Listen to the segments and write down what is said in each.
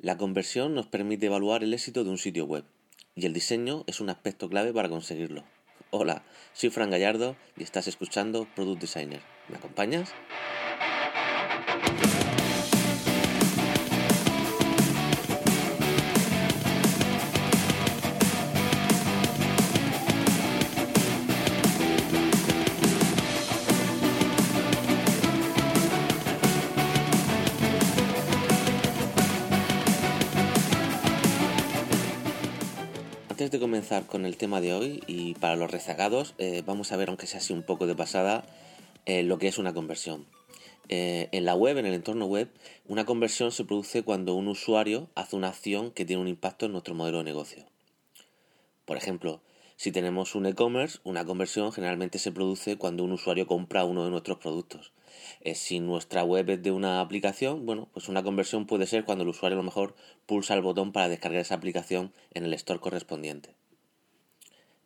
La conversión nos permite evaluar el éxito de un sitio web y el diseño es un aspecto clave para conseguirlo. Hola, soy Fran Gallardo y estás escuchando Product Designer. ¿Me acompañas? Con el tema de hoy y para los rezagados, eh, vamos a ver, aunque sea así un poco de pasada, eh, lo que es una conversión. Eh, en la web, en el entorno web, una conversión se produce cuando un usuario hace una acción que tiene un impacto en nuestro modelo de negocio. Por ejemplo, si tenemos un e-commerce, una conversión generalmente se produce cuando un usuario compra uno de nuestros productos. Si nuestra web es de una aplicación, bueno, pues una conversión puede ser cuando el usuario a lo mejor pulsa el botón para descargar esa aplicación en el store correspondiente.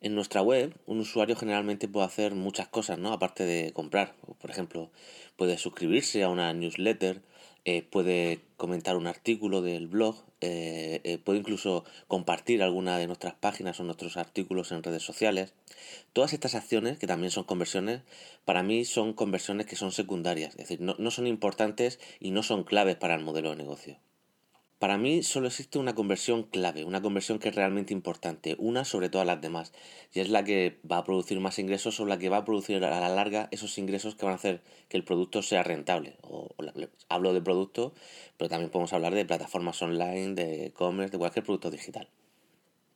En nuestra web, un usuario generalmente puede hacer muchas cosas, ¿no? Aparte de comprar. Por ejemplo, puede suscribirse a una newsletter, eh, puede comentar un artículo del blog, eh, eh, puede incluso compartir alguna de nuestras páginas o nuestros artículos en redes sociales. Todas estas acciones, que también son conversiones, para mí son conversiones que son secundarias, es decir, no son importantes y no son claves para el modelo de negocio. Para mí solo existe una conversión clave, una conversión que es realmente importante, una sobre todas las demás, y es la que va a producir más ingresos o la que va a producir a la larga esos ingresos que van a hacer que el producto sea rentable. O, hablo de producto, pero también podemos hablar de plataformas online, de e-commerce, de cualquier producto digital.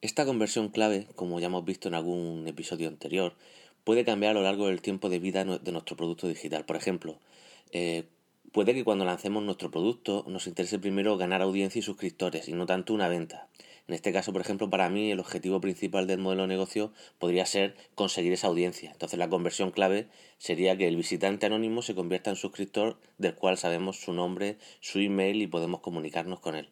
Esta conversión clave, como ya hemos visto en algún episodio anterior, puede cambiar a lo largo del tiempo de vida de nuestro producto digital. Por ejemplo, eh, Puede que cuando lancemos nuestro producto nos interese primero ganar audiencia y suscriptores y no tanto una venta. En este caso, por ejemplo, para mí el objetivo principal del modelo de negocio podría ser conseguir esa audiencia. Entonces la conversión clave sería que el visitante anónimo se convierta en suscriptor del cual sabemos su nombre, su email y podemos comunicarnos con él.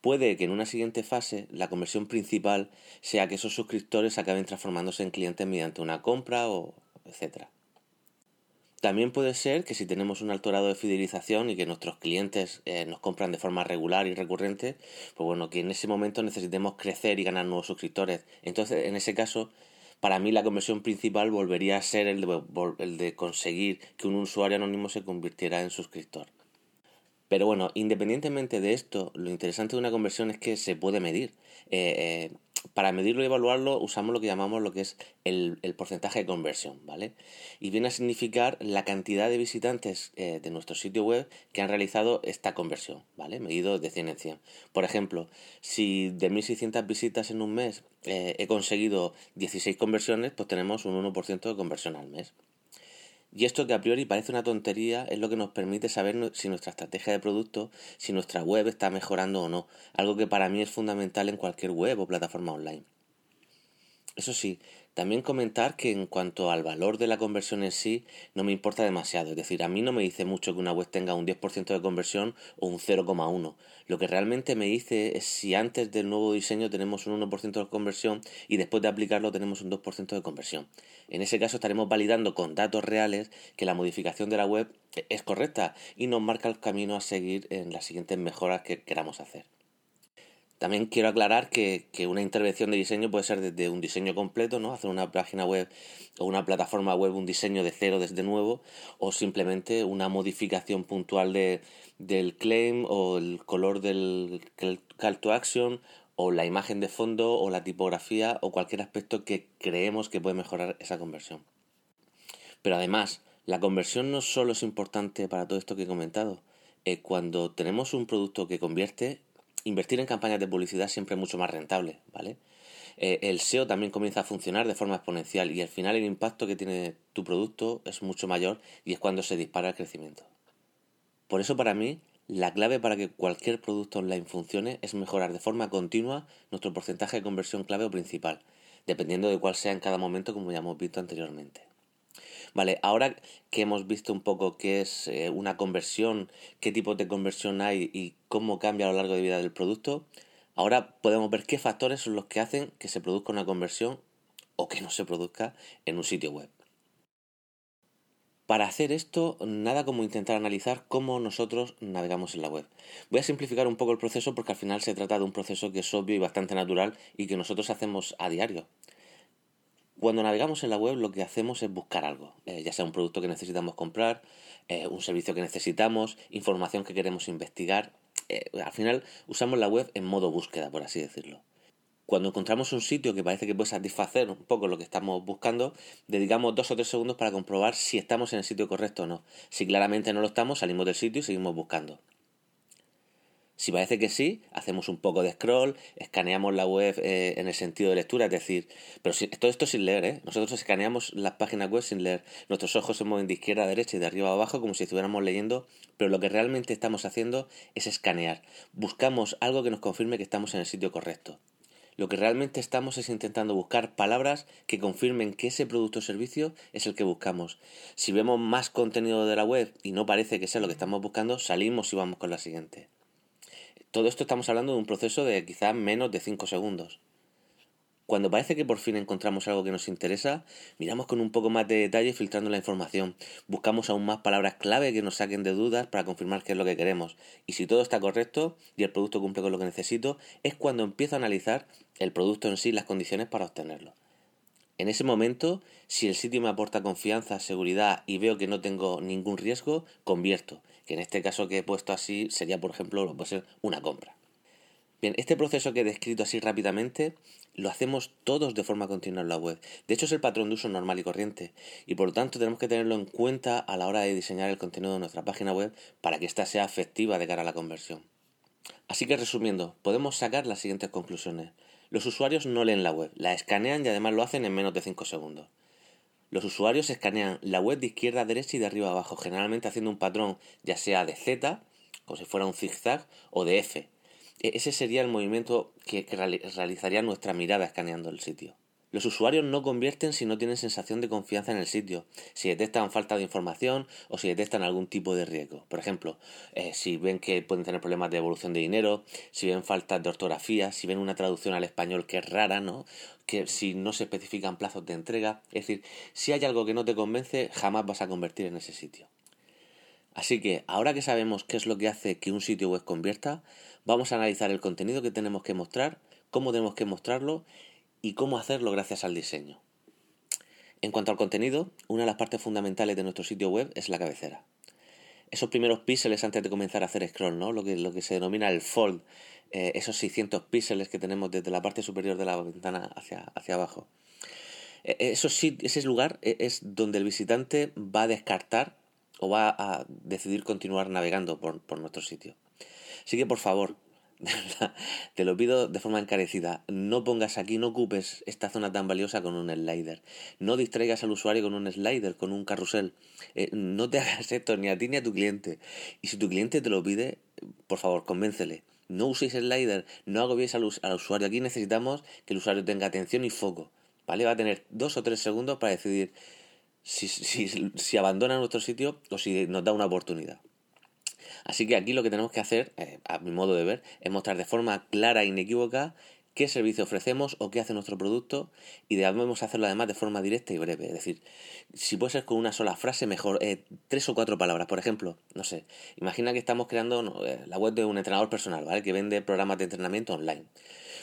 Puede que en una siguiente fase la conversión principal sea que esos suscriptores acaben transformándose en clientes mediante una compra o etcétera. También puede ser que si tenemos un alto grado de fidelización y que nuestros clientes eh, nos compran de forma regular y recurrente, pues bueno, que en ese momento necesitemos crecer y ganar nuevos suscriptores. Entonces, en ese caso, para mí la conversión principal volvería a ser el de, conseguir que un usuario anónimo se convirtiera en suscriptor. Pero bueno, independientemente de esto, lo interesante de una conversión es que se puede medir. Eh, eh, para medirlo y evaluarlo usamos lo que llamamos lo que es el, porcentaje de conversión, ¿vale? Y viene a significar la cantidad de visitantes eh, de nuestro sitio web que han realizado esta conversión, ¿vale? Medido de 100 en 100. Por ejemplo, si de 1.600 visitas en un mes eh, he conseguido 16 conversiones, pues tenemos un 1% de conversión al mes. Y esto que a priori parece una tontería es lo que nos permite saber si nuestra estrategia de producto, si nuestra web está mejorando o no, algo que para mí es fundamental en cualquier web o plataforma online. Eso sí, también comentar que en cuanto al valor de la conversión en sí, no me importa demasiado. Es decir, a mí no me dice mucho que una web tenga un 10% de conversión o un 0,1. Lo que realmente me dice es si antes del nuevo diseño tenemos un 1% de conversión y después de aplicarlo tenemos un 2% de conversión. En ese caso estaremos validando con datos reales que la modificación de la web es correcta y nos marca el camino a seguir en las siguientes mejoras que queramos hacer. También quiero aclarar que, una intervención de diseño puede ser desde un diseño completo, ¿no? Hacer una página web o una plataforma web, un diseño de cero desde nuevo, o simplemente una modificación puntual de, del claim o el color del call to action o la imagen de fondo o la tipografía o cualquier aspecto que creemos que puede mejorar esa conversión. Pero además, la conversión no solo es importante para todo esto que he comentado. Eh, cuando tenemos un producto que convierte, invertir en campañas de publicidad siempre es mucho más rentable, ¿vale? Eh, el SEO también comienza a funcionar de forma exponencial y al final el impacto que tiene tu producto es mucho mayor y es cuando se dispara el crecimiento. Por eso para mí la clave para que cualquier producto online funcione es mejorar de forma continua nuestro porcentaje de conversión clave o principal, dependiendo de cuál sea en cada momento como ya hemos visto anteriormente. Vale, ahora que hemos visto un poco qué es eh, una conversión, qué tipo de conversión hay y cómo cambia a lo largo de vida del producto, ahora podemos ver qué factores son los que hacen que se produzca una conversión o que no se produzca en un sitio web. Para hacer esto, nada como intentar analizar cómo nosotros navegamos en la web. Voy a simplificar un poco el proceso porque al final se trata de un proceso que es obvio y bastante natural y que nosotros hacemos a diario. Cuando navegamos en la web lo que hacemos es buscar algo, eh, ya sea un producto que necesitamos comprar, eh, un servicio que necesitamos, información que queremos investigar. Eh, al final usamos la web en modo búsqueda, por así decirlo cuando encontramos un sitio que parece que puede satisfacer un poco lo que estamos buscando, dedicamos dos o tres segundos para comprobar si estamos en el sitio correcto o no. Si claramente no lo estamos, salimos del sitio y seguimos buscando. Si parece que sí, hacemos un poco de scroll, escaneamos la web eh, en el sentido de lectura, es decir, pero todo esto sin leer, ¿eh? Nosotros escaneamos las páginas web sin leer. Nuestros ojos se mueven de izquierda a derecha y de arriba a abajo como si estuviéramos leyendo, pero lo que realmente estamos haciendo es escanear. Buscamos algo que nos confirme que estamos en el sitio correcto. Lo que realmente estamos es intentando buscar palabras que confirmen que ese producto o servicio es el que buscamos. Si vemos más contenido de la web y no parece que sea lo que estamos buscando, salimos y vamos con la siguiente. Todo esto estamos hablando de un proceso de quizás menos de 5 segundos. Cuando parece que por fin encontramos algo que nos interesa, miramos con un poco más de detalle filtrando la información. Buscamos aún más palabras clave que nos saquen de dudas para confirmar qué es lo que queremos. Y si todo está correcto y el producto cumple con lo que necesito, es cuando empiezo a analizar el producto en sí, las condiciones para obtenerlo. En ese momento, si el sitio me aporta confianza, seguridad y veo que no tengo ningún riesgo, convierto, que en este caso que he puesto así sería, por ejemplo, puede ser una compra. Bien, este proceso que he descrito así rápidamente lo hacemos todos de forma continua en la web. De hecho, es el patrón de uso normal y corriente. Y por lo tanto, tenemos que tenerlo en cuenta a la hora de diseñar el contenido de nuestra página web para que ésta sea efectiva de cara a la conversión. Así que resumiendo, podemos sacar las siguientes conclusiones. Los usuarios no leen la web, la escanean y además lo hacen en menos de 5 segundos. Los usuarios escanean la web de izquierda a derecha y de arriba a abajo, generalmente haciendo un patrón ya sea de Z, como si fuera un zigzag, o de F, e-, ese sería el movimiento que, realizaría nuestra mirada escaneando el sitio. Los usuarios no convierten si no tienen sensación de confianza en el sitio, si detectan falta de información o si detectan algún tipo de riesgo. Por ejemplo, eh, si ven que pueden tener problemas de evolución de dinero, si ven faltas de ortografía, si ven una traducción al español que es rara, ¿no? Que si no se especifican plazos de entrega. Es decir, si hay algo que no te convence, jamás vas a convertir en ese sitio. Así que ahora que sabemos qué es lo que hace que un sitio web convierta, vamos a analizar el contenido que tenemos que mostrar, cómo tenemos que mostrarlo y cómo hacerlo gracias al diseño. En cuanto al contenido, una de las partes fundamentales de nuestro sitio web es la cabecera. Esos primeros píxeles antes de comenzar a hacer scroll, ¿no? lo, que, se denomina el fold, eh, esos 600 píxeles que tenemos desde la parte superior de la ventana hacia, hacia abajo. E, eso sí, ese lugar e, es donde el visitante va a descartar o va a decidir continuar navegando por, por nuestro sitio. Así que por favor, te lo pido de forma encarecida, no pongas aquí, no ocupes esta zona tan valiosa con un slider. No distraigas al usuario con un slider, con un carrusel. Eh, no te hagas esto ni a ti ni a tu cliente. Y si tu cliente te lo pide, por favor, convéncele. No uséis slider, no agobiéis al, al usuario. Aquí necesitamos que el usuario tenga atención y foco. ¿Vale? Va a tener dos o tres segundos para decidir si, abandona nuestro sitio o si nos da una oportunidad. Así que aquí lo que tenemos que hacer, eh, a mi modo de ver, es mostrar de forma clara e inequívoca qué servicio ofrecemos o qué hace nuestro producto y debemos hacerlo además de forma directa y breve. Es decir, si puede ser con una sola frase, mejor eh, tres o cuatro palabras. Por ejemplo, no sé, imagina que estamos creando eh, la web de un entrenador personal, ¿vale? Que vende programas de entrenamiento online.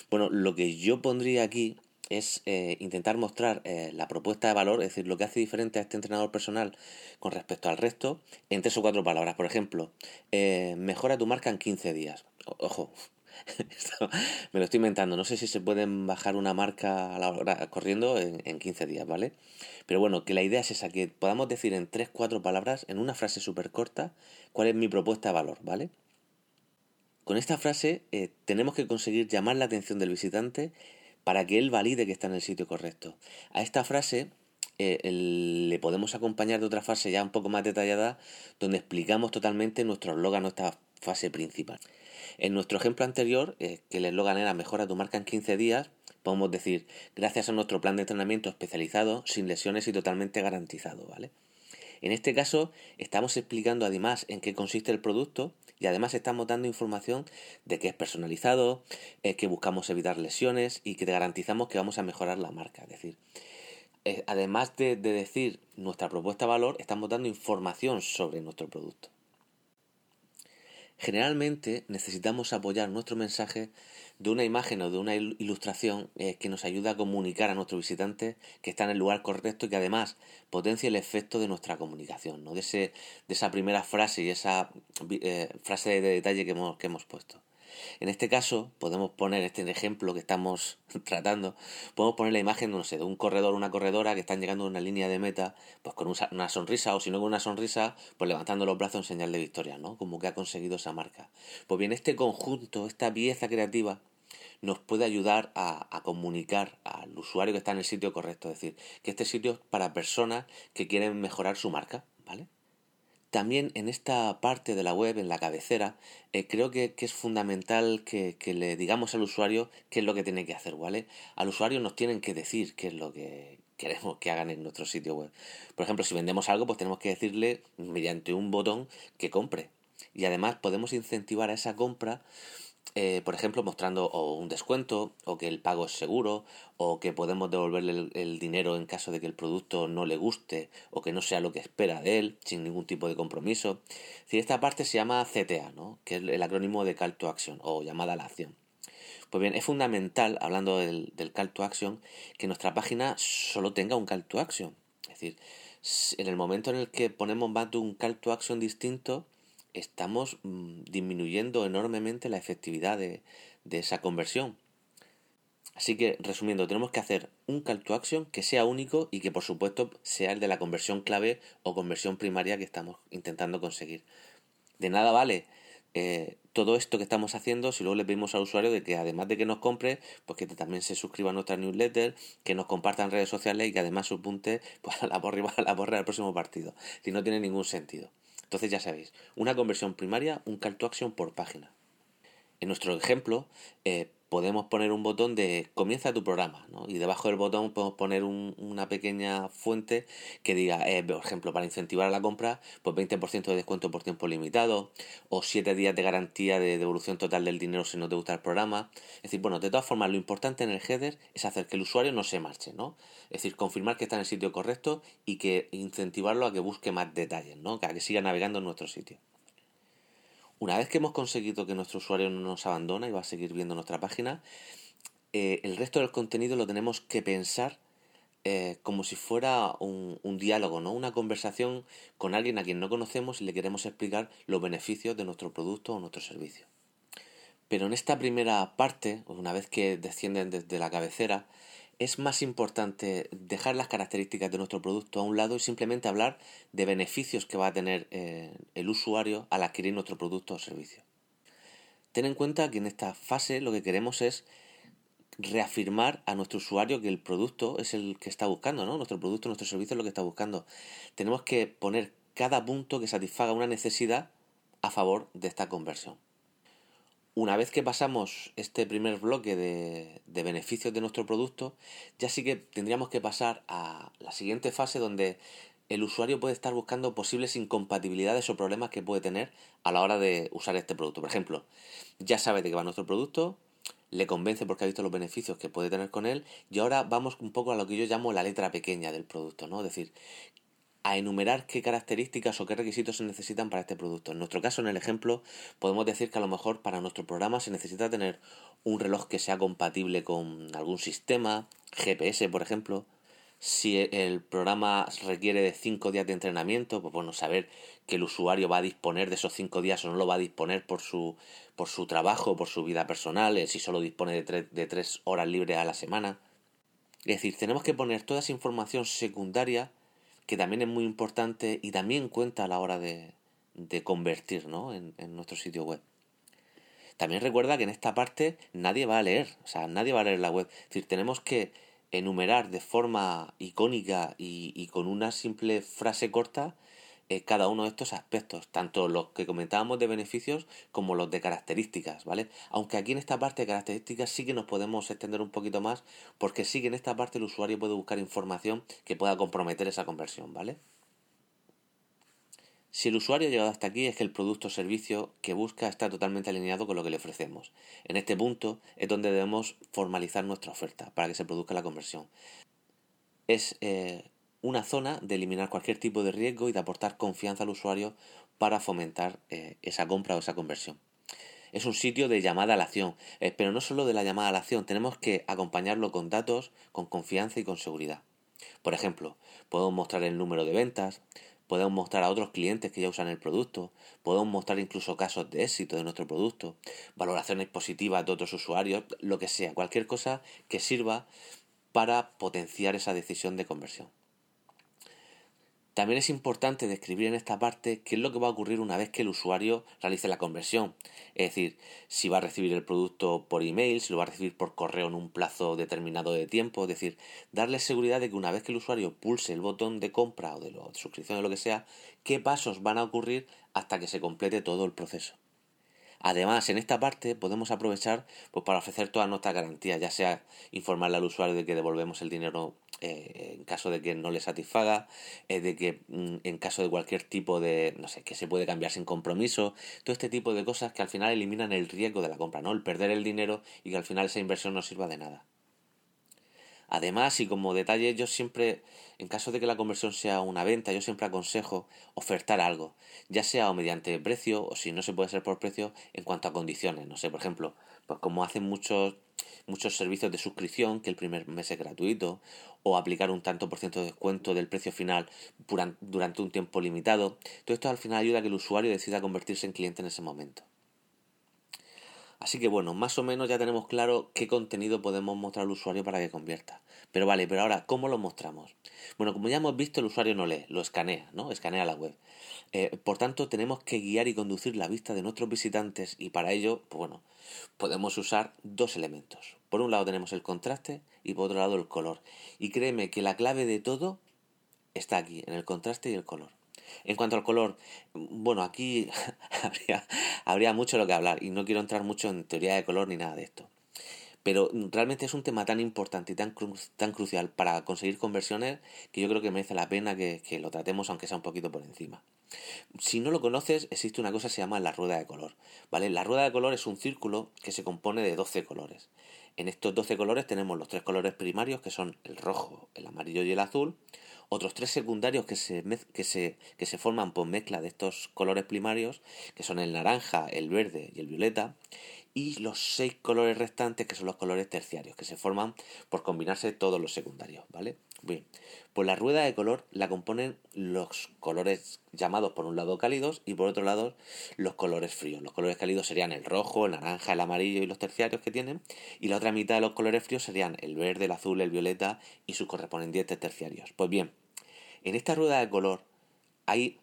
Bueno, lo que yo pondría aquí es eh, intentar mostrar eh, la propuesta de valor, es decir, lo que hace diferente a este entrenador personal con respecto al resto, en tres o cuatro palabras. Por ejemplo, eh, mejora tu marca en 15 días. ojo, me lo estoy inventando. No sé si se pueden bajar una marca a la hora corriendo en, en 15 días, ¿vale? Pero bueno, que la idea es esa, que podamos decir en tres, cuatro palabras, en una frase súper corta, cuál es mi propuesta de valor, ¿vale? Con esta frase tenemos que conseguir llamar la atención del visitante para que él valide que está en el sitio correcto. A esta frase eh, le podemos acompañar de otra frase ya un poco más detallada donde explicamos totalmente nuestro eslogan, nuestra fase principal. En nuestro ejemplo anterior, eh, que el eslogan era mejora tu marca en 15 días, podemos decir gracias a nuestro plan de entrenamiento especializado, sin lesiones y totalmente garantizado, ¿vale? En este caso, estamos explicando además en qué consiste el producto y además estamos dando información de que es personalizado, que buscamos evitar lesiones y que te garantizamos que vamos a mejorar la marca. Es decir, eh, además de, de decir nuestra propuesta de valor, estamos dando información sobre nuestro producto. Generalmente necesitamos apoyar nuestro mensaje de una imagen o de una ilustración eh, que nos ayude a comunicar a nuestro visitante que está en el lugar correcto y que además potencie el efecto de nuestra comunicación, ¿no? de, ese, de esa primera frase y esa eh, frase de detalle que hemos, que hemos puesto. En este caso, podemos poner este ejemplo que estamos tratando, podemos poner la imagen, no sé, de un corredor o una corredora que están llegando a una línea de meta, pues con una sonrisa, o si no con una sonrisa, pues levantando los brazos en señal de victoria, ¿no? Como que ha conseguido esa marca. Pues bien, este conjunto, esta pieza creativa, nos puede ayudar a, a, comunicar al usuario que está en el sitio correcto. Es decir, que este sitio es para personas que quieren mejorar su marca, ¿vale? También en esta parte de la web, en la cabecera, eh, creo que, es fundamental que, le digamos al usuario qué es lo que tiene que hacer, ¿vale? Al usuario nos tienen que decir qué es lo que queremos que hagan en nuestro sitio web. Por ejemplo, si vendemos algo, pues tenemos que decirle mediante un botón que compre. Y además podemos incentivar a esa compra eh, por ejemplo, mostrando un descuento, o que el pago es seguro, o que podemos devolverle el, dinero en caso de que el producto no le guste o que no sea lo que espera de él, sin ningún tipo de compromiso. Si esta parte se llama CTA, ¿no? que es el acrónimo de Call to Action o llamada a la acción. Pues bien, es fundamental, hablando del, del Call to Action, que nuestra página solo tenga un Call to Action. Es decir, en el momento en el que ponemos más de un Call to Action distinto, estamos mm, disminuyendo enormemente la efectividad de, esa conversión. Así que, resumiendo, tenemos que hacer un call to action que sea único y que por supuesto sea el de la conversión clave o conversión primaria que estamos intentando conseguir. De nada vale eh, todo esto que estamos haciendo si luego le pedimos al usuario de que además de que nos compre, pues que también se suscriba a nuestra newsletter, que nos comparta en redes sociales y que además supunte pues, a la borra, a la borra del próximo partido. Si no tiene ningún sentido. Entonces ya sabéis, una conversión primaria, un call to action por página. En nuestro ejemplo, eh, podemos poner un botón de comienza tu programa, ¿no? Y debajo del botón podemos poner una pequeña fuente que diga, eh, por ejemplo, para incentivar la compra, pues 20% de descuento por tiempo limitado, o 7 días de garantía de devolución total del dinero si no te gusta el programa. Es decir, bueno, de todas formas, lo importante en el header es hacer que el usuario no se marche, ¿no? Es decir, confirmar que está en el sitio correcto y que incentivarlo a que busque más detalles, ¿no? A que siga navegando en nuestro sitio. Una vez que hemos conseguido que nuestro usuario no nos abandona y va a seguir viendo nuestra página, eh, el resto del contenido lo tenemos que pensar eh, como si fuera un, un, diálogo, ¿no? Una conversación con alguien a quien no conocemos y le queremos explicar los beneficios de nuestro producto o nuestro servicio. Pero en esta primera parte, una vez que descienden desde la cabecera, es más importante dejar las características de nuestro producto a un lado y simplemente hablar de beneficios que va a tener eh, el usuario al adquirir nuestro producto o servicio. Ten en cuenta que en esta fase lo que queremos es reafirmar a nuestro usuario que el producto es el que está buscando, ¿no? Nuestro producto, nuestro servicio es lo que está buscando. Tenemos que poner cada punto que satisfaga una necesidad a favor de esta conversión. Una vez que pasamos este primer bloque de, beneficios de nuestro producto, ya sí que tendríamos que pasar a la siguiente fase donde el usuario puede estar buscando posibles incompatibilidades o problemas que puede tener a la hora de usar este producto. Por ejemplo, ya sabe de qué va nuestro producto, le convence porque ha visto los beneficios que puede tener con él y ahora vamos un poco a lo que yo llamo la letra pequeña del producto, ¿no? Es decir, a enumerar qué características o qué requisitos se necesitan para este producto. En nuestro caso, en el ejemplo, podemos decir que a lo mejor para nuestro programa se necesita tener un reloj que sea compatible con algún sistema, GPS, por ejemplo. Si el programa requiere de 5 días de entrenamiento, pues bueno, saber que el usuario va a disponer de esos 5 días o no lo va a disponer por su, por su trabajo, por su vida personal, eh, si solo dispone de 3 horas libres a la semana. Es decir, tenemos que poner toda esa información secundaria que también es muy importante y también cuenta a la hora de, de convertir ¿no? en, nuestro sitio web. También recuerda que en esta parte nadie va a leer, o sea, nadie va a leer la web. Es decir, tenemos que enumerar de forma icónica y, y con una simple frase corta eh, cada uno de estos aspectos, tanto los que comentábamos de beneficios como los de características, ¿vale? Aunque aquí en esta parte de características sí que nos podemos extender un poquito más, porque sí que en esta parte el usuario puede buscar información que pueda comprometer esa conversión, ¿vale? Si el usuario ha llegado hasta aquí es que el producto o servicio que busca está totalmente alineado con lo que le ofrecemos. En este punto es donde debemos formalizar nuestra oferta para que se produzca la conversión. es eh, una zona de eliminar cualquier tipo de riesgo y de aportar confianza al usuario para fomentar eh, esa compra o esa conversión. Es un sitio de llamada a la acción, eh, pero no solo de la llamada a la acción, tenemos que acompañarlo con datos, con confianza y con seguridad. Por ejemplo, podemos mostrar el número de ventas, podemos mostrar a otros clientes que ya usan el producto, podemos mostrar incluso casos de éxito de nuestro producto, valoraciones positivas de otros usuarios, lo que sea, cualquier cosa que sirva para potenciar esa decisión de conversión. También es importante describir en esta parte qué es lo que va a ocurrir una vez que el usuario realice la conversión. Es decir, si va a recibir el producto por email, si lo va a recibir por correo en un plazo determinado de tiempo. Es decir, darle seguridad de que una vez que el usuario pulse el botón de compra o de, de suscripción o lo que sea, qué pasos van a ocurrir hasta que se complete todo el proceso. Además, en esta parte podemos aprovechar pues, para ofrecer todas nuestras garantías, ya sea informarle al usuario de que devolvemos el dinero eh, en caso de que no le satisfaga, eh, de que mm, en caso de cualquier tipo de, no sé, que se puede cambiar sin compromiso, todo este tipo de cosas que al final eliminan el riesgo de la compra, ¿no? El perder el dinero y que al final esa inversión no sirva de nada. Además, y como detalle, yo siempre, en caso de que la conversión sea una venta, yo siempre aconsejo ofertar algo, ya sea o mediante precio o si no se puede hacer por precio en cuanto a condiciones. No sé, por ejemplo, pues como hacen muchos muchos servicios de suscripción, que el primer mes es gratuito, o aplicar un tanto por ciento de descuento del precio final durante un tiempo limitado. Todo esto al final ayuda a que el usuario decida convertirse en cliente en ese momento. Así que bueno, más o menos ya tenemos claro qué contenido podemos mostrar al usuario para que convierta. Pero vale, pero ahora, ¿cómo lo mostramos? Bueno, como ya hemos visto, el usuario no lee, lo escanea, ¿no? Escanea la web. Eh, por tanto, tenemos que guiar y conducir la vista de nuestros visitantes y para ello, pues bueno, podemos usar dos elementos. Por un lado tenemos el contraste y por otro lado el color. Y créeme que la clave de todo está aquí, en el contraste y el color. En cuanto al color, bueno, aquí habría, mucho lo que hablar y no quiero entrar mucho en teoría de color ni nada de esto. Pero realmente es un tema tan importante y tan, tan crucial para conseguir conversiones que yo creo que merece la pena que, lo tratemos aunque sea un poquito por encima. Si no lo conoces, existe una cosa que se llama la rueda de color. ¿vale? La rueda de color es un círculo que se compone de 12 colores. En estos 12 colores tenemos los tres colores primarios que son el rojo, el amarillo y el azul otros tres secundarios que se, que se, que se forman por mezcla de estos colores primarios, que son el naranja, el verde y el violeta, y los seis colores restantes, que son los colores terciarios, que se forman por combinarse todos los secundarios, ¿vale? Bien, pues la rueda de color la componen los colores llamados por un lado cálidos y por otro lado los colores fríos. Los colores cálidos serían el rojo, el naranja, el amarillo y los terciarios que tienen, y la otra mitad de los colores fríos serían el verde, el azul, el violeta y sus correspondientes terciarios. Pues bien, en esta rueda de color hay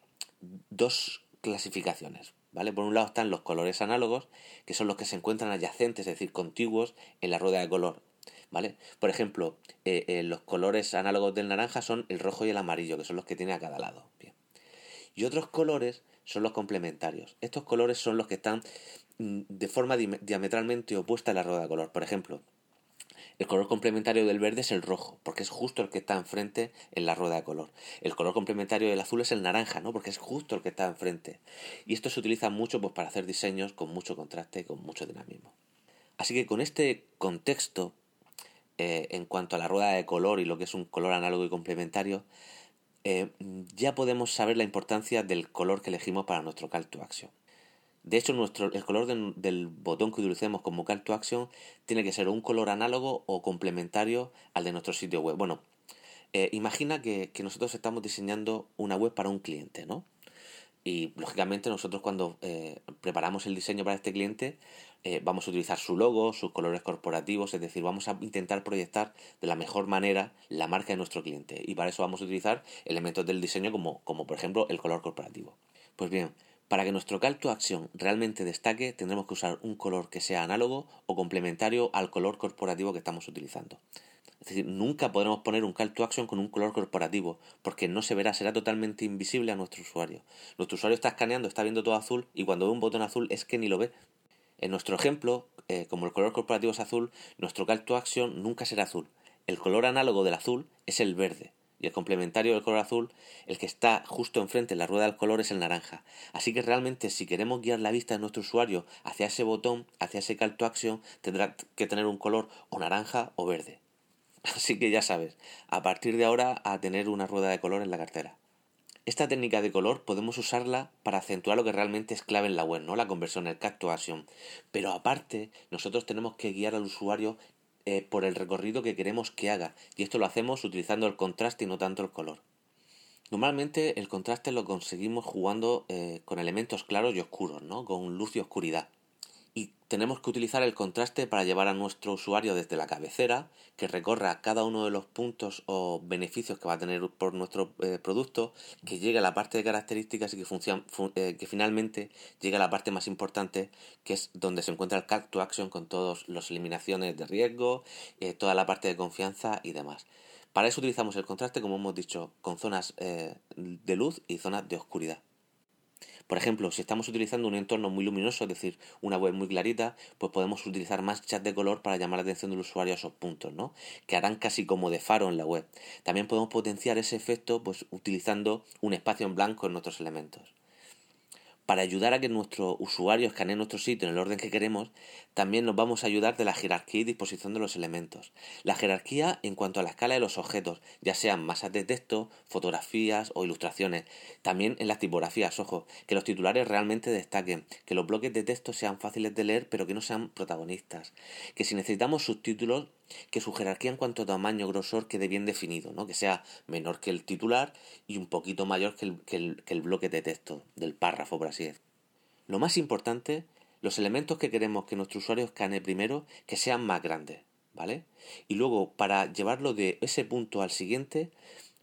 dos clasificaciones, ¿vale? Por un lado están los colores análogos, que son los que se encuentran adyacentes, es decir, contiguos en la rueda de color, ¿vale? Por ejemplo, eh, eh, los colores análogos del naranja son el rojo y el amarillo, que son los que tiene a cada lado. Y otros colores son los complementarios. Estos colores son los que están mm, de forma diametralmente opuesta a la rueda de color. Por ejemplo, el color complementario del verde es el rojo, porque es justo el que está enfrente en la rueda de color. El color complementario del azul es el naranja, ¿no? Porque es justo el que está enfrente. Y esto se utiliza mucho pues, para hacer diseños con mucho contraste y con mucho dinamismo. Así que con este contexto, eh, en cuanto a la rueda de color y lo que es un color análogo y complementario, eh, ya podemos saber la importancia del color que elegimos para nuestro call to action. De hecho, nuestro, el color del botón que utilicemos como Call to Action tiene que ser un color análogo o complementario al de nuestro sitio web. Bueno, eh, imagina que, nosotros estamos diseñando una web para un cliente, ¿no? Y lógicamente nosotros cuando eh, preparamos el diseño para este cliente eh, vamos a utilizar su logo, sus colores corporativos, es decir, vamos a intentar proyectar de la mejor manera la marca de nuestro cliente. Y para eso vamos a utilizar elementos del diseño como, como por ejemplo el color corporativo. Pues bien, para que nuestro call to action realmente destaque, tendremos que usar un color que sea análogo o complementario al color corporativo que estamos utilizando. Es decir, nunca podremos poner un call to action con un color corporativo, porque no se verá, será totalmente invisible a nuestro usuario. Nuestro usuario está escaneando, está viendo todo azul, y cuando ve un botón azul es que ni lo ve. En nuestro ejemplo, eh, como el color corporativo es azul, nuestro call to action nunca será azul. El color análogo del azul es el verde y el complementario del color azul, el que está justo enfrente en la rueda del color es el naranja. Así que realmente si queremos guiar la vista de nuestro usuario hacia ese botón, hacia ese call to action, tendrá que tener un color o naranja o verde. Así que ya sabes, a partir de ahora a tener una rueda de color en la cartera. Esta técnica de color podemos usarla para acentuar lo que realmente es clave en la web, ¿no? La conversión, el call to action. Pero aparte, nosotros tenemos que guiar al usuario eh, por el recorrido que queremos que haga. Y esto lo hacemos utilizando el contraste y no tanto el color. Normalmente el contraste lo conseguimos jugando eh, con elementos claros y oscuros, ¿no? Con luz y oscuridad y tenemos que utilizar el contraste para llevar a nuestro usuario desde la cabecera, que recorra cada uno de los puntos o beneficios que va a tener por nuestro eh, producto, que llegue a la parte de características y que, eh, que finalmente llegue a la parte más importante, que es donde se encuentra el call to action con todas las eliminaciones de riesgo, eh, toda la parte de confianza y demás. Para eso utilizamos el contraste, como hemos dicho, con zonas de luz y zonas de oscuridad. Por ejemplo, si estamos utilizando un entorno muy luminoso, es decir, una web muy clarita, pues podemos utilizar más chat de color para llamar la atención del usuario a esos puntos, ¿no? Que harán casi como de faro en la web. También podemos potenciar ese efecto pues utilizando un espacio en blanco en nuestros elementos para ayudar a que nuestro usuario escanee nuestro sitio en el orden que queremos, también nos vamos a ayudar de la jerarquía y disposición de los elementos. La jerarquía en cuanto a la escala de los objetos, ya sean masas de texto, fotografías o ilustraciones. También en las tipografías, ojo, que los titulares realmente destaquen, que los bloques de texto sean fáciles de leer pero que no sean protagonistas. Que si necesitamos subtítulos, que su jerarquía en cuanto a tamaño, grosor quede bien definido, ¿no? que sea menor que el titular y un poquito mayor que el, que el, bloque de texto del párrafo, por así decirlo. Lo más importante, los elementos que queremos que nuestro usuario escanee primero, que sean más grandes, ¿vale? Y luego, para llevarlo de ese punto al siguiente,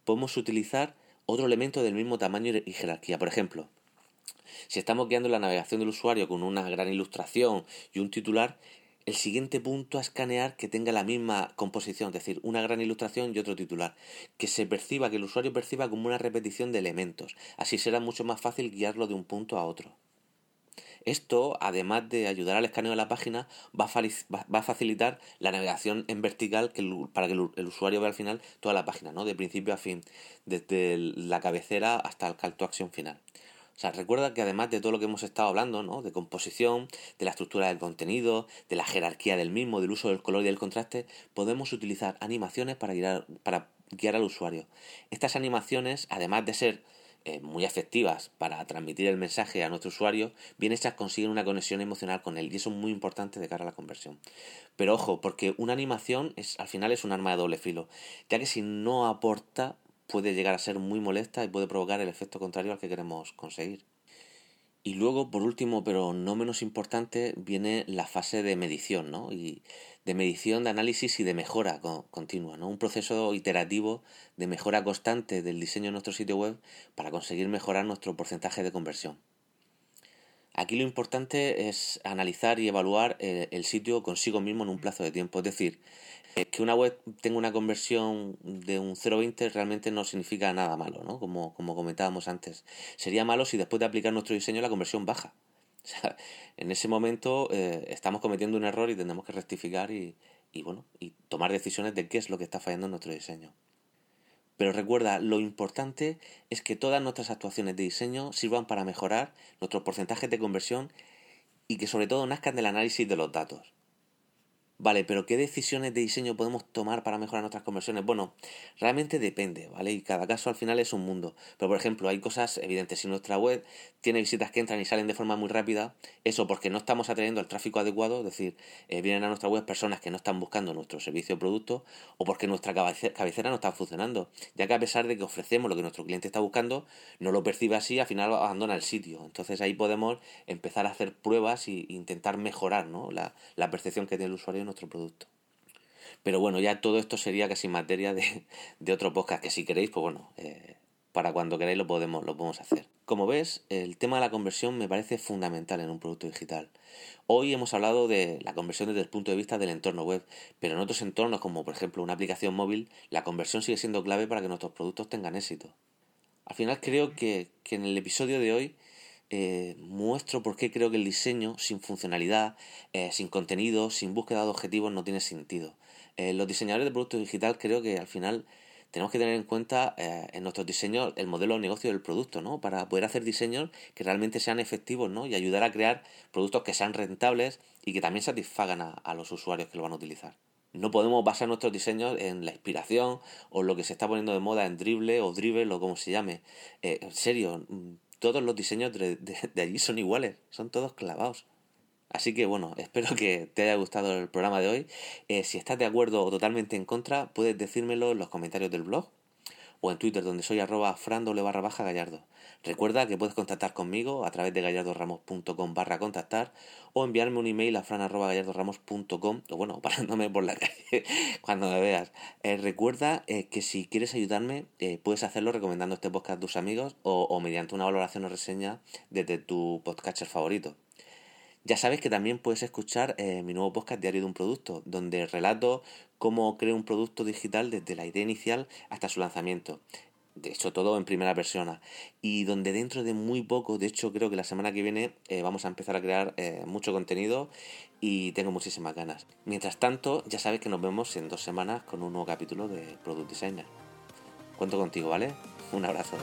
podemos utilizar otro elemento del mismo tamaño y jerarquía. Por ejemplo, si estamos guiando la navegación del usuario con una gran ilustración y un titular, el siguiente punto a escanear que tenga la misma composición, es decir, una gran ilustración y otro titular, que se perciba, que el usuario perciba como una repetición de elementos. Así será mucho más fácil guiarlo de un punto a otro. Esto, además de ayudar al escaneo de la página, va a, facilitar la navegación en vertical para que el, usuario vea al final toda la página, ¿no? de principio a fin, desde la cabecera hasta el call to action final. O sea, recuerda que además de todo lo que hemos estado hablando, ¿no? De composición, de la estructura del contenido, de la jerarquía del mismo, del uso del color y del contraste, podemos utilizar animaciones para guiar, para guiar al usuario. Estas animaciones, además de ser eh, muy efectivas para transmitir el mensaje a nuestro usuario, bien hechas consiguen una conexión emocional con él y eso es muy importante de cara a la conversión. Pero ojo, porque una animación es, al final es un arma de doble filo, ya que si no aporta puede llegar a ser muy molesta y puede provocar el efecto contrario al que queremos conseguir. Y luego, por último, pero no menos importante, viene la fase de medición, ¿no? Y de medición, de análisis y de mejora continua, ¿no? Un proceso iterativo de mejora constante del diseño de nuestro sitio web para conseguir mejorar nuestro porcentaje de conversión. Aquí lo importante es analizar y evaluar eh, el sitio consigo mismo en un plazo de tiempo, es decir, eh, que una web tenga una conversión de un 0,20 realmente no significa nada malo, ¿no? Como, como comentábamos antes. Sería malo si después de aplicar nuestro diseño la conversión baja. O sea, en ese momento eh, estamos cometiendo un error y tendremos que rectificar y, y, bueno, y tomar decisiones de qué es lo que está fallando en nuestro diseño. Pero recuerda, lo importante es que todas nuestras actuaciones de diseño sirvan para mejorar nuestros porcentajes de conversión y que sobre todo nazcan del análisis de los datos. Vale, pero ¿qué decisiones de diseño podemos tomar para mejorar nuestras conversiones? Bueno, realmente depende, ¿vale? Y cada caso al final es un mundo. Pero por ejemplo, hay cosas evidentes. Si nuestra web tiene visitas que entran y salen de forma muy rápida, eso porque no estamos atrayendo el tráfico adecuado, es decir, eh, vienen a nuestra web personas que no están buscando nuestro servicio o producto, o porque nuestra cabecera no está funcionando. Ya que a pesar de que ofrecemos lo que nuestro cliente está buscando, no lo percibe así, al final abandona el sitio. Entonces ahí podemos empezar a hacer pruebas e intentar mejorar ¿no? la, la percepción que tiene el usuario nuestro producto. Pero bueno, ya todo esto sería casi materia de, de otro podcast, que si queréis, pues bueno, eh, para cuando queráis lo podemos, lo podemos hacer. Como ves, el tema de la conversión me parece fundamental en un producto digital. Hoy hemos hablado de la conversión desde el punto de vista del entorno web, pero en otros entornos, como por ejemplo una aplicación móvil, la conversión sigue siendo clave para que nuestros productos tengan éxito. Al final creo que, que en el episodio de hoy eh, muestro por qué creo que el diseño sin funcionalidad, eh, sin contenido, sin búsqueda de objetivos no tiene sentido. Eh, los diseñadores de productos digital creo que al final tenemos que tener en cuenta en nuestros diseños el modelo de negocio del producto, ¿no? Para poder hacer diseños que realmente sean efectivos, ¿no? Y ayudar a crear productos que sean rentables y que también satisfagan a los usuarios que lo van a utilizar. No podemos basar nuestros diseños en la inspiración o lo que se está poniendo de moda en Dribble o Dribble o como se llame. En serio, todos los diseños de, allí son iguales, son todos clavados. Así que bueno, espero que te haya gustado el programa de hoy. Eh, si estás de acuerdo o totalmente en contra, puedes decírmelo en los comentarios del blog o en Twitter donde soy arroba frandole barra baja gallardo. Recuerda que puedes contactar conmigo a través de gallardoramos.com barra contactar o enviarme un email a fran.gallardoramos.com o bueno, parándome por la calle cuando me veas. Eh, recuerda eh, que si quieres ayudarme eh, puedes hacerlo recomendando este podcast a tus amigos o, mediante una valoración o reseña desde tu podcatcher favorito. Ya sabes que también puedes escuchar mi nuevo podcast Diario de un Producto, donde relato cómo creo un producto digital desde la idea inicial hasta su lanzamiento de hecho todo en primera persona y donde dentro de muy poco, de hecho creo que la semana que viene eh, vamos a empezar a crear eh, mucho contenido y tengo muchísimas ganas. Mientras tanto, ya sabes que nos vemos en dos semanas con un nuevo capítulo de Product Designer. Cuento contigo, ¿vale? Un abrazo.